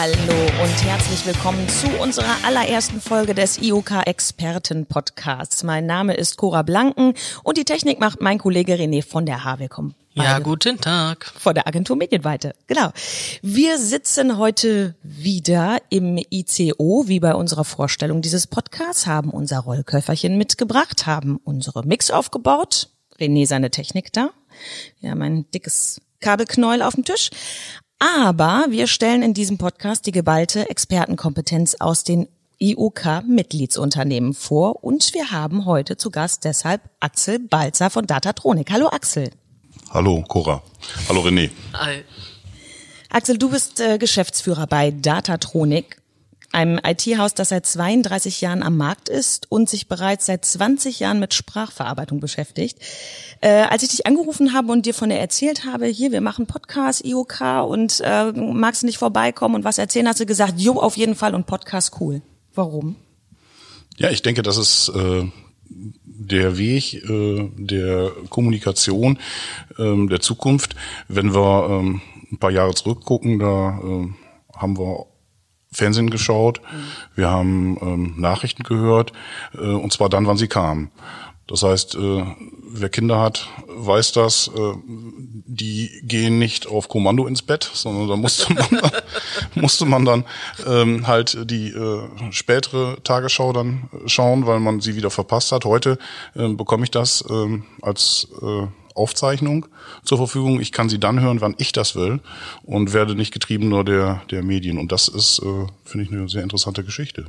Hallo und herzlich willkommen zu unserer allerersten Folge des IOK Experten Podcasts. Mein Name ist Cora Blanken und die Technik macht mein Kollege René von der H. Willkommen. Ja, guten Tag. Von der Agentur Medienweite. Genau. Wir sitzen heute wieder im ICO, wie bei unserer Vorstellung dieses Podcasts, haben unser Rollköfferchen mitgebracht, haben unsere Mix aufgebaut, René seine Technik da. Wir haben ein dickes Kabelknäuel auf dem Tisch. Aber wir stellen in diesem Podcast die geballte Expertenkompetenz aus den IOK-Mitgliedsunternehmen vor und wir haben heute zu Gast deshalb Axel Balzer von Datatronic. Hallo Axel. Hallo Cora. Hallo René. Hi. Axel, du bist äh, Geschäftsführer bei Datatronic einem IT-Haus, das seit 32 Jahren am Markt ist und sich bereits seit 20 Jahren mit Sprachverarbeitung beschäftigt. Äh, als ich dich angerufen habe und dir von der erzählt habe, hier, wir machen Podcast, IOK und äh, magst du nicht vorbeikommen und was erzählen, hast du gesagt, jo, auf jeden Fall und Podcast cool. Warum? Ja, ich denke, das ist äh, der Weg äh, der Kommunikation äh, der Zukunft. Wenn wir äh, ein paar Jahre zurückgucken, da äh, haben wir Fernsehen geschaut, mhm. wir haben ähm, Nachrichten gehört, äh, und zwar dann, wann sie kamen. Das heißt, äh, wer Kinder hat, weiß das, äh, die gehen nicht auf Kommando ins Bett, sondern da musste man, musste man dann ähm, halt die äh, spätere Tagesschau dann schauen, weil man sie wieder verpasst hat. Heute äh, bekomme ich das äh, als äh, Aufzeichnung zur Verfügung. Ich kann sie dann hören, wann ich das will und werde nicht getrieben nur der, der Medien. Und das ist, äh, finde ich, eine sehr interessante Geschichte.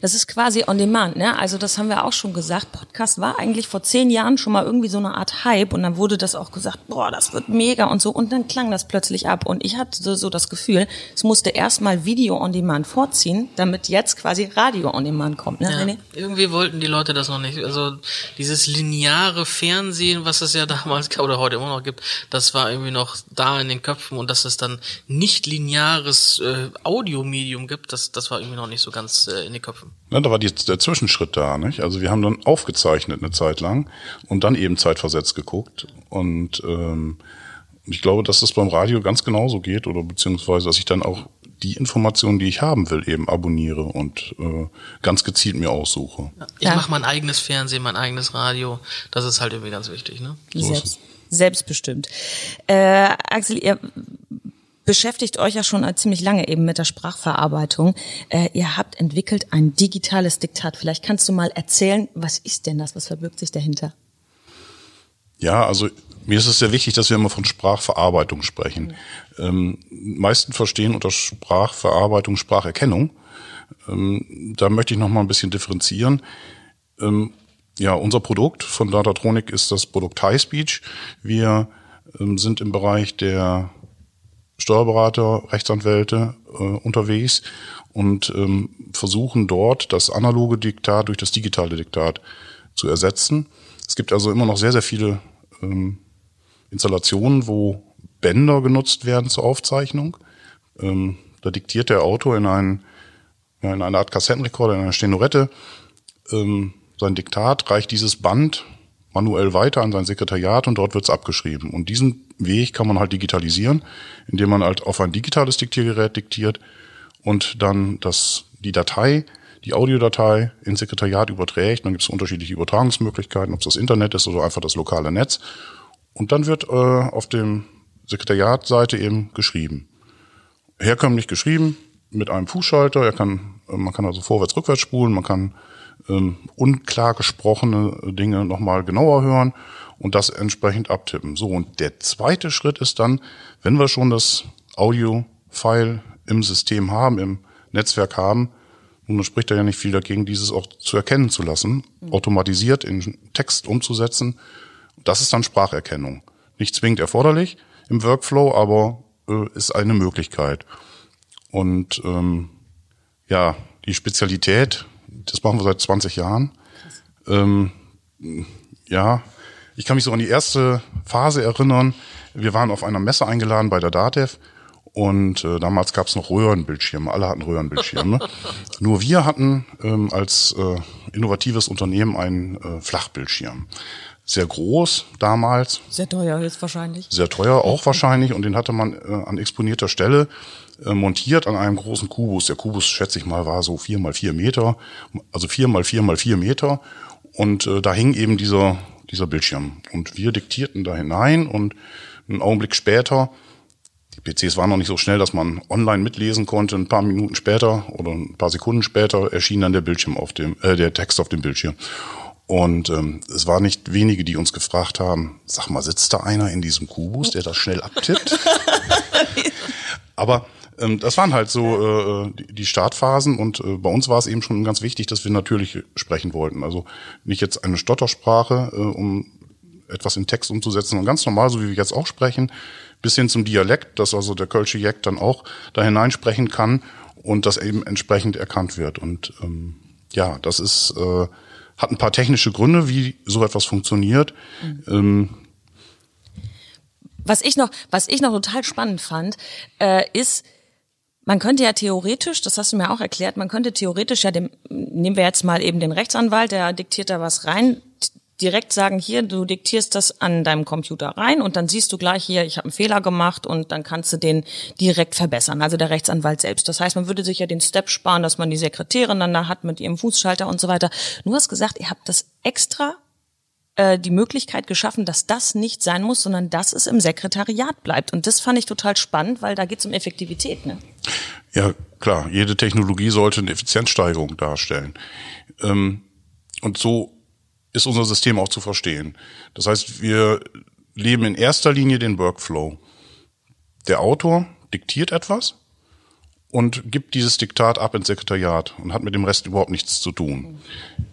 Das ist quasi on demand, ne? Also das haben wir auch schon gesagt. Podcast war eigentlich vor zehn Jahren schon mal irgendwie so eine Art Hype und dann wurde das auch gesagt, boah, das wird mega und so und dann klang das plötzlich ab und ich hatte so das Gefühl, es musste erstmal Video on demand vorziehen, damit jetzt quasi Radio on demand kommt, ne? Ja, irgendwie wollten die Leute das noch nicht. Also dieses lineare Fernsehen, was es ja damals gab oder heute immer noch gibt, das war irgendwie noch da in den Köpfen und dass es dann nicht lineares äh, Audiomedium gibt, das, das war irgendwie noch nicht so ganz äh, in den Köpfen. Ja, da war die, der Zwischenschritt da, nicht? Also wir haben dann aufgezeichnet eine Zeit lang und dann eben zeitversetzt geguckt und ähm, ich glaube, dass das beim Radio ganz genauso geht oder beziehungsweise, dass ich dann auch die Informationen, die ich haben will, eben abonniere und äh, ganz gezielt mir aussuche. Ich mache mein eigenes Fernsehen, mein eigenes Radio. Das ist halt irgendwie ganz wichtig. Ne? So Selbst, selbstbestimmt. Äh, Axel, ihr beschäftigt euch ja schon ziemlich lange eben mit der Sprachverarbeitung. Äh, ihr habt entwickelt ein digitales Diktat. Vielleicht kannst du mal erzählen, was ist denn das? Was verbirgt sich dahinter? Ja, also mir ist es sehr wichtig, dass wir immer von Sprachverarbeitung sprechen. Mhm. Ähm, meisten verstehen unter Sprachverarbeitung Spracherkennung. Ähm, da möchte ich noch mal ein bisschen differenzieren. Ähm, ja, unser Produkt von Datatronic ist das Produkt High Speech. Wir ähm, sind im Bereich der Steuerberater, Rechtsanwälte äh, unterwegs und ähm, versuchen dort das analoge Diktat durch das digitale Diktat zu ersetzen. Es gibt also immer noch sehr, sehr viele ähm, Installationen, wo Bänder genutzt werden zur Aufzeichnung. Ähm, da diktiert der Autor in, einen, ja, in eine Art Kassettenrekorder, in einer Stenorette ähm, sein Diktat, reicht dieses Band manuell weiter an sein Sekretariat und dort wird's abgeschrieben. Und diesen Weg kann man halt digitalisieren, indem man halt auf ein digitales Diktiergerät diktiert und dann das, die Datei, die Audiodatei ins Sekretariat überträgt. Dann gibt es unterschiedliche Übertragungsmöglichkeiten, ob es das Internet ist oder einfach das lokale Netz. Und dann wird äh, auf dem Sekretariatseite eben geschrieben. Herkömmlich geschrieben mit einem Fußschalter. Er kann, äh, man kann also vorwärts, rückwärts spulen, man kann ähm, unklar gesprochene Dinge nochmal genauer hören und das entsprechend abtippen. So, und der zweite Schritt ist dann, wenn wir schon das Audio-File im System haben, im Netzwerk haben, nun spricht da ja nicht viel dagegen, dieses auch zu erkennen zu lassen, mhm. automatisiert in Text umzusetzen. Das ist dann Spracherkennung. Nicht zwingend erforderlich im Workflow, aber äh, ist eine Möglichkeit. Und ähm, ja, die Spezialität das machen wir seit 20 Jahren. Ähm, ja, ich kann mich so an die erste Phase erinnern. Wir waren auf einer Messe eingeladen bei der DATEV und äh, damals gab es noch Röhrenbildschirme. Alle hatten Röhrenbildschirme. Nur wir hatten ähm, als äh, innovatives Unternehmen einen äh, Flachbildschirm. Sehr groß damals. Sehr teuer höchstwahrscheinlich. Sehr teuer auch wahrscheinlich und den hatte man äh, an exponierter Stelle äh, montiert an einem großen Kubus. Der Kubus, schätze ich mal, war so vier mal vier Meter, also vier mal vier mal vier Meter. Und äh, da hing eben dieser, dieser Bildschirm. Und wir diktierten da hinein und einen Augenblick später, die PCs waren noch nicht so schnell, dass man online mitlesen konnte. Ein paar Minuten später oder ein paar Sekunden später erschien dann der Bildschirm auf dem, äh, der Text auf dem Bildschirm. Und ähm, es war nicht wenige, die uns gefragt haben, sag mal, sitzt da einer in diesem Kubus, der das schnell abtippt? Aber das waren halt so äh, die Startphasen und äh, bei uns war es eben schon ganz wichtig, dass wir natürlich sprechen wollten. Also nicht jetzt eine Stottersprache, äh, um etwas in Text umzusetzen und ganz normal, so wie wir jetzt auch sprechen, bis hin zum Dialekt, dass also der Kölsche Jack dann auch da hineinsprechen kann und das eben entsprechend erkannt wird. Und ähm, ja, das ist äh, hat ein paar technische Gründe, wie so etwas funktioniert. Mhm. Ähm, was ich noch, was ich noch total spannend fand, äh, ist, man könnte ja theoretisch, das hast du mir auch erklärt, man könnte theoretisch ja dem, nehmen wir jetzt mal eben den Rechtsanwalt, der diktiert da was rein, direkt sagen, hier, du diktierst das an deinem Computer rein und dann siehst du gleich hier, ich habe einen Fehler gemacht und dann kannst du den direkt verbessern, also der Rechtsanwalt selbst. Das heißt, man würde sich ja den Step sparen, dass man die Sekretärin dann da hat mit ihrem Fußschalter und so weiter. Du hast gesagt, ihr habt das extra äh, die Möglichkeit geschaffen, dass das nicht sein muss, sondern dass es im Sekretariat bleibt. Und das fand ich total spannend, weil da geht es um Effektivität. Ne? Ja, klar. Jede Technologie sollte eine Effizienzsteigerung darstellen. Ähm, und so ist unser System auch zu verstehen. Das heißt, wir leben in erster Linie den Workflow. Der Autor diktiert etwas und gibt dieses Diktat ab ins Sekretariat und hat mit dem Rest überhaupt nichts zu tun.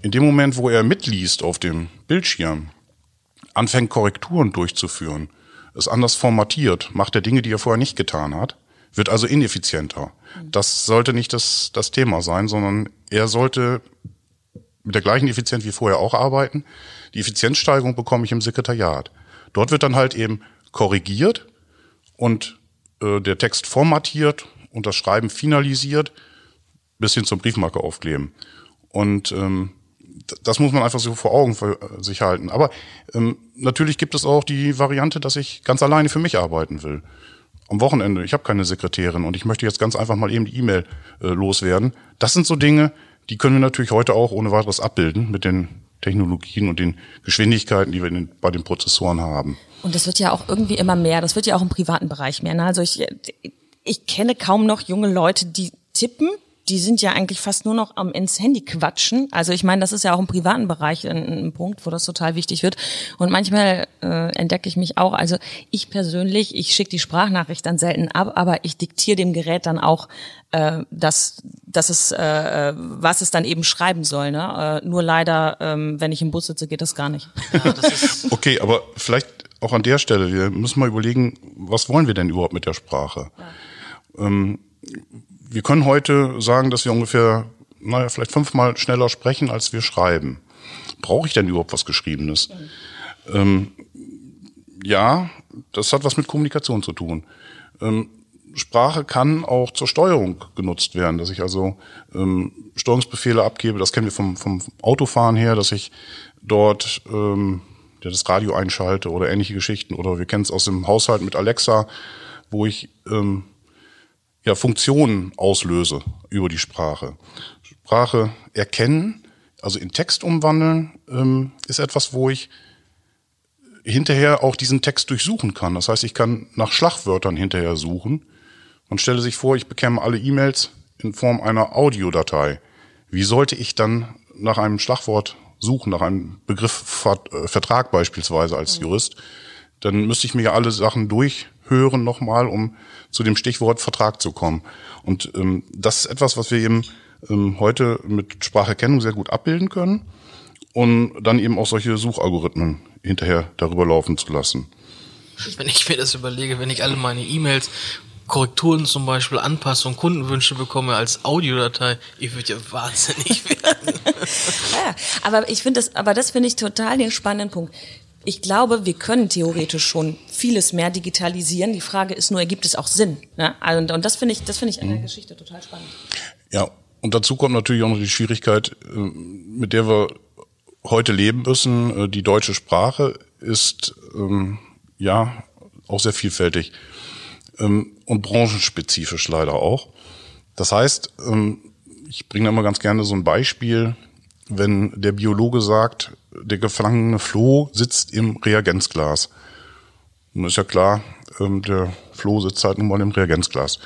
In dem Moment, wo er mitliest auf dem Bildschirm, anfängt Korrekturen durchzuführen, es anders formatiert, macht er Dinge, die er vorher nicht getan hat, wird also ineffizienter. Das sollte nicht das, das Thema sein, sondern er sollte mit der gleichen Effizienz wie vorher auch arbeiten. Die Effizienzsteigerung bekomme ich im Sekretariat. Dort wird dann halt eben korrigiert und äh, der Text formatiert und das Schreiben finalisiert, bis hin zum Briefmarke aufkleben. Und ähm, das muss man einfach so vor Augen für sich halten. Aber ähm, natürlich gibt es auch die Variante, dass ich ganz alleine für mich arbeiten will. Am Wochenende, ich habe keine Sekretärin und ich möchte jetzt ganz einfach mal eben die E-Mail äh, loswerden. Das sind so Dinge, die können wir natürlich heute auch ohne weiteres abbilden mit den Technologien und den Geschwindigkeiten, die wir den, bei den Prozessoren haben. Und das wird ja auch irgendwie immer mehr. Das wird ja auch im privaten Bereich mehr. Ne? Also ich, ich kenne kaum noch junge Leute, die tippen. Die sind ja eigentlich fast nur noch am ins Handy quatschen. Also ich meine, das ist ja auch im privaten Bereich ein, ein Punkt, wo das total wichtig wird. Und manchmal äh, entdecke ich mich auch. Also ich persönlich, ich schicke die Sprachnachricht dann selten ab, aber ich diktiere dem Gerät dann auch, äh, dass, dass es, äh, was es dann eben schreiben soll. Ne? Äh, nur leider, ähm, wenn ich im Bus sitze, geht das gar nicht. Ja, das okay, aber vielleicht auch an der Stelle, wir müssen mal überlegen, was wollen wir denn überhaupt mit der Sprache? Ja. Ähm, wir können heute sagen, dass wir ungefähr, naja, vielleicht fünfmal schneller sprechen, als wir schreiben. Brauche ich denn überhaupt was Geschriebenes? Mhm. Ähm, ja, das hat was mit Kommunikation zu tun. Ähm, Sprache kann auch zur Steuerung genutzt werden, dass ich also ähm, Steuerungsbefehle abgebe. Das kennen wir vom, vom Autofahren her, dass ich dort ähm, ja, das Radio einschalte oder ähnliche Geschichten. Oder wir kennen es aus dem Haushalt mit Alexa, wo ich ähm, ja, Funktionen auslöse über die Sprache. Sprache erkennen, also in Text umwandeln, ähm, ist etwas, wo ich hinterher auch diesen Text durchsuchen kann. Das heißt, ich kann nach Schlagwörtern hinterher suchen. Man stelle sich vor, ich bekäme alle E-Mails in Form einer Audiodatei. Wie sollte ich dann nach einem Schlagwort suchen, nach einem Begriff äh, Vertrag beispielsweise als Jurist? Dann müsste ich mir ja alle Sachen durchhören nochmal, um zu dem Stichwort Vertrag zu kommen. Und ähm, das ist etwas, was wir eben ähm, heute mit Spracherkennung sehr gut abbilden können und dann eben auch solche Suchalgorithmen hinterher darüber laufen zu lassen. Wenn ich mir das überlege, wenn ich alle meine E-Mails Korrekturen zum Beispiel, Anpassungen, Kundenwünsche bekomme als Audiodatei, ich würde ja wahnsinnig werden. ja, aber ich finde das, aber das finde ich total den spannenden Punkt ich glaube, wir können theoretisch schon vieles mehr digitalisieren. Die Frage ist nur, ergibt es auch Sinn? Ne? Und, und das finde ich, das finde ich an der mhm. Geschichte total spannend. Ja, und dazu kommt natürlich auch noch die Schwierigkeit, äh, mit der wir heute leben müssen. Äh, die deutsche Sprache ist ähm, ja auch sehr vielfältig. Ähm, und branchenspezifisch leider auch. Das heißt, ähm, ich bringe immer ganz gerne so ein Beispiel, wenn der Biologe sagt, der gefangene Floh sitzt im Reagenzglas. Nun ist ja klar, ähm, der Floh sitzt halt nun mal im Reagenzglas.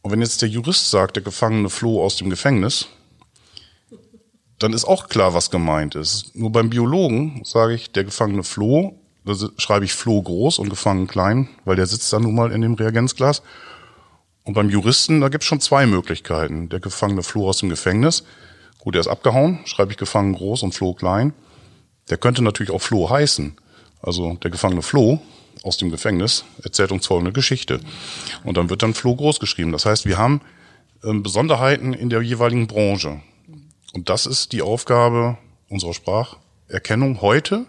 Und wenn jetzt der Jurist sagt, der gefangene Floh aus dem Gefängnis, dann ist auch klar, was gemeint ist. Nur beim Biologen sage ich, der gefangene Floh, da schreibe ich Floh groß und gefangen klein, weil der sitzt dann nun mal in dem Reagenzglas. Und beim Juristen, da gibt's schon zwei Möglichkeiten. Der gefangene Floh aus dem Gefängnis, gut, der ist abgehauen, schreibe ich gefangen groß und Floh klein. Der könnte natürlich auch Floh heißen. Also der gefangene Floh aus dem Gefängnis erzählt uns folgende Geschichte. Und dann wird dann Floh groß geschrieben. Das heißt, wir haben ähm, Besonderheiten in der jeweiligen Branche. Und das ist die Aufgabe unserer Spracherkennung heute,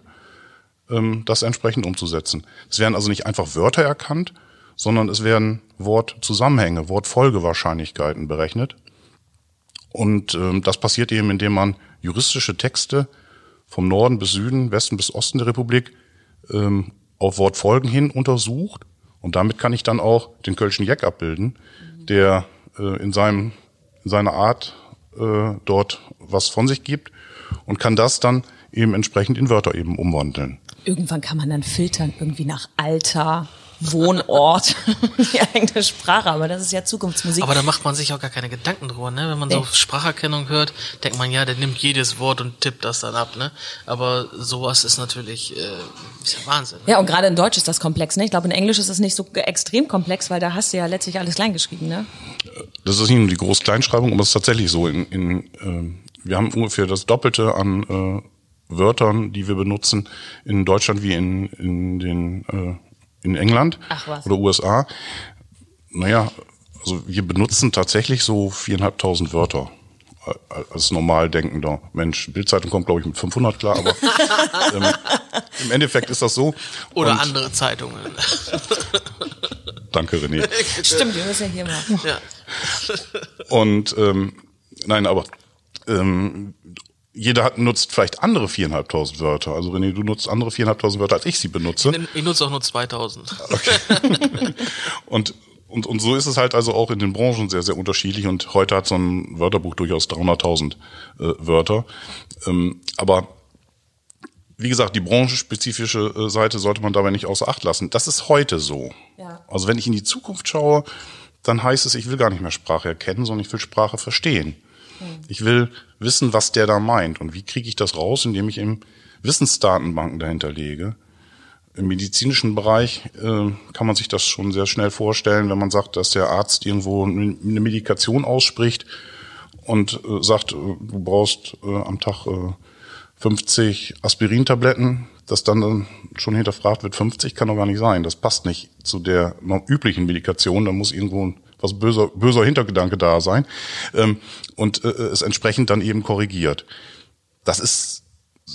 das entsprechend umzusetzen. Es werden also nicht einfach Wörter erkannt, sondern es werden Wortzusammenhänge, Wortfolgewahrscheinlichkeiten berechnet. Und ähm, das passiert eben, indem man juristische Texte vom Norden bis Süden, Westen bis Osten der Republik ähm, auf Wortfolgen hin untersucht. Und damit kann ich dann auch den Kölschen Jeck abbilden, der äh, in, seinem, in seiner Art äh, dort was von sich gibt und kann das dann eben entsprechend in Wörter eben umwandeln. Irgendwann kann man dann filtern, irgendwie nach Alter, Wohnort, die eigene Sprache, aber das ist ja Zukunftsmusik. Aber da macht man sich auch gar keine Gedanken drüber, ne? Wenn man so Spracherkennung hört, denkt man, ja, der nimmt jedes Wort und tippt das dann ab, ne? Aber sowas ist natürlich, äh, ist ja Wahnsinn. Ne? Ja, und gerade in Deutsch ist das komplex, ne? Ich glaube, in Englisch ist es nicht so extrem komplex, weil da hast du ja letztlich alles kleingeschrieben, ne? Das ist nicht nur die Groß-Kleinschreibung, aber es ist tatsächlich so. In, in, äh, wir haben ungefähr das Doppelte an äh, Wörtern, die wir benutzen in Deutschland wie in, in den äh, in England oder USA. Naja, also wir benutzen tatsächlich so viereinhalbtausend Wörter als normal denkender Mensch. Bildzeitung kommt, glaube ich, mit 500 klar, aber ähm, im Endeffekt ist das so. Oder Und andere Zeitungen. Danke, René. Stimmt, wir müssen ja hier machen. Ja. Und ähm, nein, aber ähm, jeder hat, nutzt vielleicht andere viereinhalbtausend Wörter. Also René, du nutzt andere viereinhalbtausend Wörter, als ich sie benutze. Ich, ich nutze auch nur 2000. Okay. und, und, und so ist es halt also auch in den Branchen sehr, sehr unterschiedlich. Und heute hat so ein Wörterbuch durchaus 300.000 äh, Wörter. Ähm, aber wie gesagt, die branchenspezifische äh, Seite sollte man dabei nicht außer Acht lassen. Das ist heute so. Ja. Also wenn ich in die Zukunft schaue, dann heißt es, ich will gar nicht mehr Sprache erkennen, sondern ich will Sprache verstehen. Ich will wissen, was der da meint. Und wie kriege ich das raus, indem ich eben Wissensdatenbanken dahinter lege. Im medizinischen Bereich äh, kann man sich das schon sehr schnell vorstellen, wenn man sagt, dass der Arzt irgendwo eine Medikation ausspricht und äh, sagt, äh, du brauchst äh, am Tag äh, 50 Aspirintabletten, dass dann, schon hinterfragt wird, 50 kann doch gar nicht sein. Das passt nicht zu der üblichen Medikation. Da muss irgendwo was böser, böser Hintergedanke da sein ähm, und äh, es entsprechend dann eben korrigiert. Das ist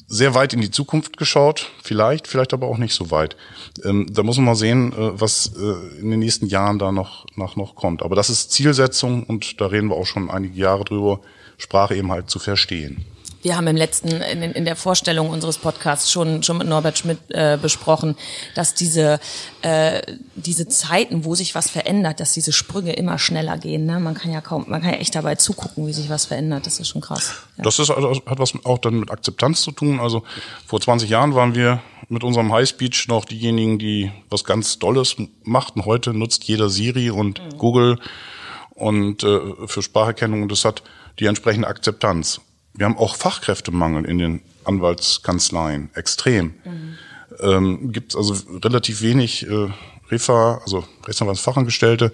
sehr weit in die Zukunft geschaut, vielleicht, vielleicht aber auch nicht so weit. Ähm, da muss man mal sehen, äh, was äh, in den nächsten Jahren da noch, nach noch kommt. Aber das ist Zielsetzung und da reden wir auch schon einige Jahre drüber, Sprache eben halt zu verstehen. Wir haben im letzten, in, in der Vorstellung unseres Podcasts schon, schon mit Norbert Schmidt äh, besprochen, dass diese, äh, diese Zeiten, wo sich was verändert, dass diese Sprünge immer schneller gehen. Ne? Man kann ja kaum, man kann ja echt dabei zugucken, wie sich was verändert. Das ist schon krass. Ja. Das ist, also, hat was auch dann mit Akzeptanz zu tun. Also vor 20 Jahren waren wir mit unserem High Speech noch diejenigen, die was ganz Dolles machten. Heute nutzt jeder Siri und mhm. Google und äh, für Spracherkennung und das hat die entsprechende Akzeptanz. Wir haben auch Fachkräftemangel in den Anwaltskanzleien, extrem. Mhm. Ähm, Gibt also relativ wenig äh, Refa, also Rechtsanwaltsfachangestellte.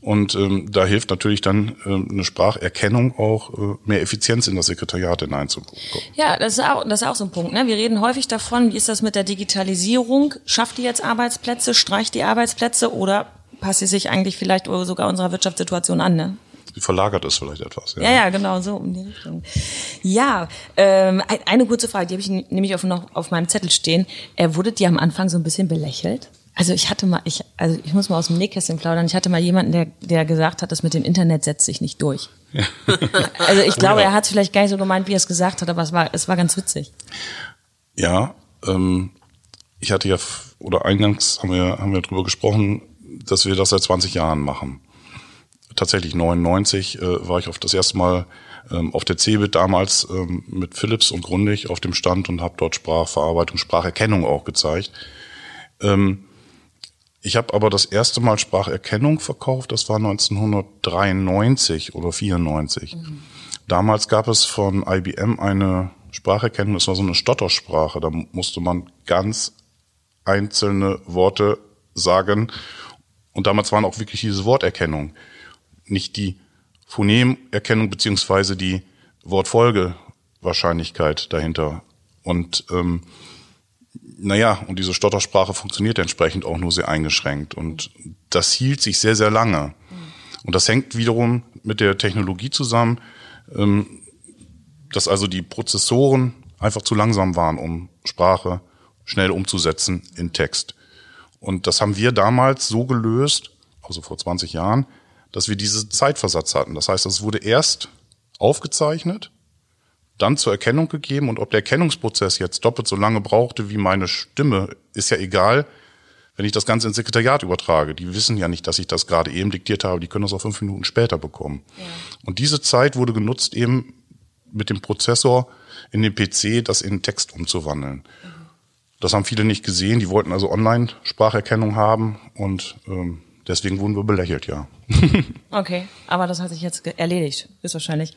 Und ähm, da hilft natürlich dann ähm, eine Spracherkennung auch, äh, mehr Effizienz in das Sekretariat hineinzubekommen. Ja, das ist, auch, das ist auch so ein Punkt. Ne? Wir reden häufig davon, wie ist das mit der Digitalisierung? Schafft die jetzt Arbeitsplätze, streicht die Arbeitsplätze oder passt sie sich eigentlich vielleicht sogar unserer Wirtschaftssituation an? Ne? Verlagert ist vielleicht etwas. Ja, ja, ja genau, so in die Richtung. Ja, ähm, eine kurze Frage, die habe ich nämlich auf, noch auf meinem Zettel stehen. Er wurde dir am Anfang so ein bisschen belächelt? Also ich hatte mal, ich, also ich muss mal aus dem Nähkästchen plaudern. Ich hatte mal jemanden, der, der gesagt hat, das mit dem Internet setzt sich nicht durch. Ja. also ich glaube, ja. er hat es vielleicht gar nicht so gemeint, wie er es gesagt hat, aber es war, es war ganz witzig. Ja, ähm, ich hatte ja, oder eingangs haben wir, haben wir drüber gesprochen, dass wir das seit 20 Jahren machen. Tatsächlich 99 äh, war ich auf das erste Mal ähm, auf der CeBIT damals ähm, mit Philips und Grundig auf dem Stand und habe dort Sprachverarbeitung, Spracherkennung auch gezeigt. Ähm, ich habe aber das erste Mal Spracherkennung verkauft, das war 1993 oder 94. Mhm. Damals gab es von IBM eine Spracherkennung, das war so eine Stottersprache, da musste man ganz einzelne Worte sagen und damals waren auch wirklich diese Worterkennung, nicht die Phonemerkennung beziehungsweise die Wortfolgewahrscheinlichkeit dahinter. Und ähm, naja, und diese Stottersprache funktioniert entsprechend auch nur sehr eingeschränkt. Und das hielt sich sehr, sehr lange. Und das hängt wiederum mit der Technologie zusammen, ähm, dass also die Prozessoren einfach zu langsam waren, um Sprache schnell umzusetzen in Text. Und das haben wir damals so gelöst, also vor 20 Jahren, dass wir diese Zeitversatz hatten. Das heißt, es wurde erst aufgezeichnet, dann zur Erkennung gegeben und ob der Erkennungsprozess jetzt doppelt so lange brauchte wie meine Stimme, ist ja egal, wenn ich das Ganze ins Sekretariat übertrage. Die wissen ja nicht, dass ich das gerade eben diktiert habe, die können das auch fünf Minuten später bekommen. Ja. Und diese Zeit wurde genutzt, eben mit dem Prozessor in den PC das in Text umzuwandeln. Mhm. Das haben viele nicht gesehen, die wollten also Online-Spracherkennung haben und ähm, deswegen wurden wir belächelt, ja. okay, aber das hat sich jetzt erledigt, ist wahrscheinlich.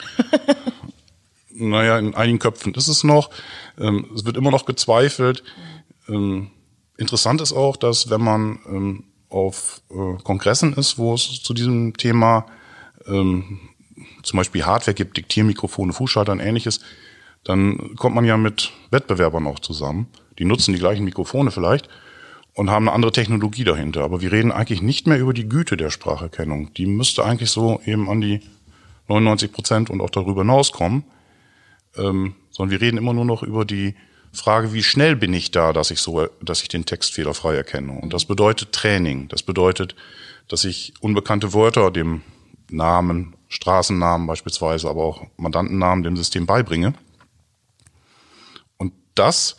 naja, in einigen Köpfen ist es noch. Ähm, es wird immer noch gezweifelt. Ähm, interessant ist auch, dass wenn man ähm, auf äh, Kongressen ist, wo es zu diesem Thema zum Beispiel Hardware gibt, Diktiermikrofone, Fußschalter und ähnliches, dann kommt man ja mit Wettbewerbern auch zusammen. Die nutzen die gleichen Mikrofone vielleicht und haben eine andere Technologie dahinter. Aber wir reden eigentlich nicht mehr über die Güte der Spracherkennung. Die müsste eigentlich so eben an die 99 Prozent und auch darüber hinauskommen ähm, sondern wir reden immer nur noch über die Frage, wie schnell bin ich da, dass ich so, dass ich den Text fehlerfrei erkenne. Und das bedeutet Training. Das bedeutet, dass ich unbekannte Wörter dem Namen, Straßennamen beispielsweise, aber auch Mandantennamen dem System beibringe. Und das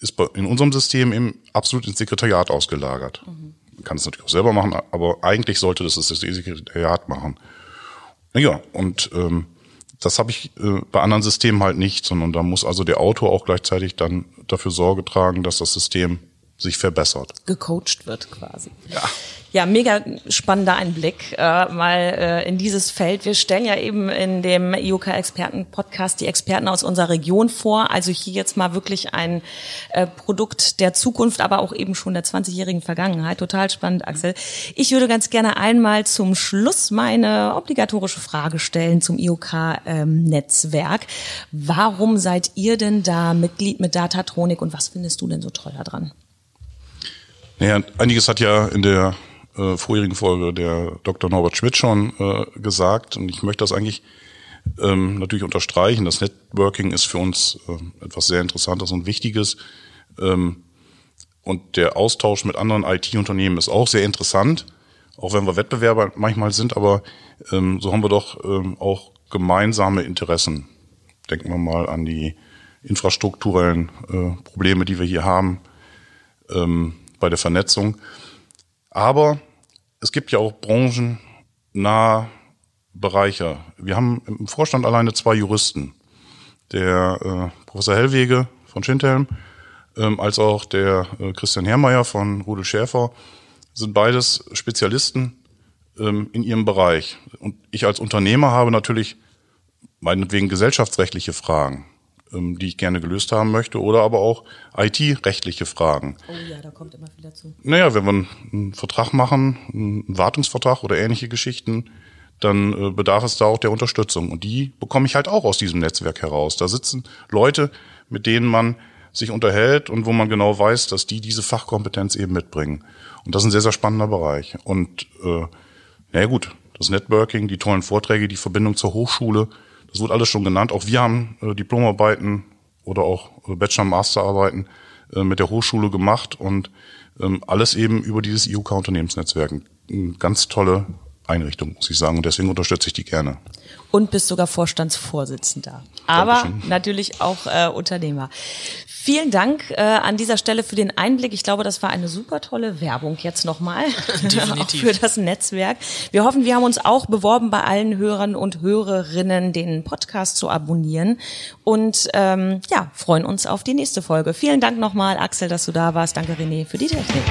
ist in unserem System eben absolut ins Sekretariat ausgelagert. Mhm. Man kann es natürlich auch selber machen, aber eigentlich sollte das das Sekretariat machen. Ja, und ähm, das habe ich äh, bei anderen Systemen halt nicht, sondern da muss also der Autor auch gleichzeitig dann dafür Sorge tragen, dass das System sich verbessert. Gecoacht wird quasi. Ja. Ja, mega spannender Einblick äh, mal äh, in dieses Feld. Wir stellen ja eben in dem IOK-Experten-Podcast die Experten aus unserer Region vor. Also hier jetzt mal wirklich ein äh, Produkt der Zukunft, aber auch eben schon der 20-jährigen Vergangenheit. Total spannend, Axel. Ich würde ganz gerne einmal zum Schluss meine obligatorische Frage stellen zum IOK-Netzwerk. Ähm, Warum seid ihr denn da Mitglied mit Datatronik und was findest du denn so toll daran? Naja, einiges hat ja in der äh, vorherigen Folge der Dr. Norbert Schmidt schon äh, gesagt und ich möchte das eigentlich ähm, natürlich unterstreichen. Das Networking ist für uns äh, etwas sehr Interessantes und Wichtiges. Ähm, und der Austausch mit anderen IT-Unternehmen ist auch sehr interessant, auch wenn wir Wettbewerber manchmal sind, aber ähm, so haben wir doch ähm, auch gemeinsame Interessen. Denken wir mal an die infrastrukturellen äh, Probleme, die wir hier haben ähm, bei der Vernetzung. Aber es gibt ja auch branchennahe Bereiche. Wir haben im Vorstand alleine zwei Juristen. Der äh, Professor Hellwege von Schindhelm ähm, als auch der äh, Christian Herrmeier von Rudel Schäfer sind beides Spezialisten ähm, in ihrem Bereich. Und ich als Unternehmer habe natürlich meinetwegen gesellschaftsrechtliche Fragen ähm, die ich gerne gelöst haben möchte, oder aber auch IT-rechtliche Fragen. Oh ja, da kommt immer viel dazu. Naja, wenn wir einen Vertrag machen, einen Wartungsvertrag oder ähnliche Geschichten, dann äh, bedarf es da auch der Unterstützung. Und die bekomme ich halt auch aus diesem Netzwerk heraus. Da sitzen Leute, mit denen man sich unterhält und wo man genau weiß, dass die diese Fachkompetenz eben mitbringen. Und das ist ein sehr, sehr spannender Bereich. Und äh, naja gut, das Networking, die tollen Vorträge, die Verbindung zur Hochschule, das wurde alles schon genannt. Auch wir haben äh, Diplomarbeiten oder auch äh, Bachelor-Masterarbeiten äh, mit der Hochschule gemacht und ähm, alles eben über dieses IUK-Unternehmensnetzwerk. Eine ganz tolle Einrichtung, muss ich sagen. Und deswegen unterstütze ich die gerne. Und bist sogar Vorstandsvorsitzender. Aber Dankeschön. natürlich auch äh, Unternehmer. Vielen Dank äh, an dieser Stelle für den Einblick. Ich glaube, das war eine super tolle Werbung jetzt nochmal für das Netzwerk. Wir hoffen, wir haben uns auch beworben, bei allen Hörern und Hörerinnen den Podcast zu abonnieren und ähm, ja, freuen uns auf die nächste Folge. Vielen Dank nochmal, Axel, dass du da warst. Danke, René, für die Technik.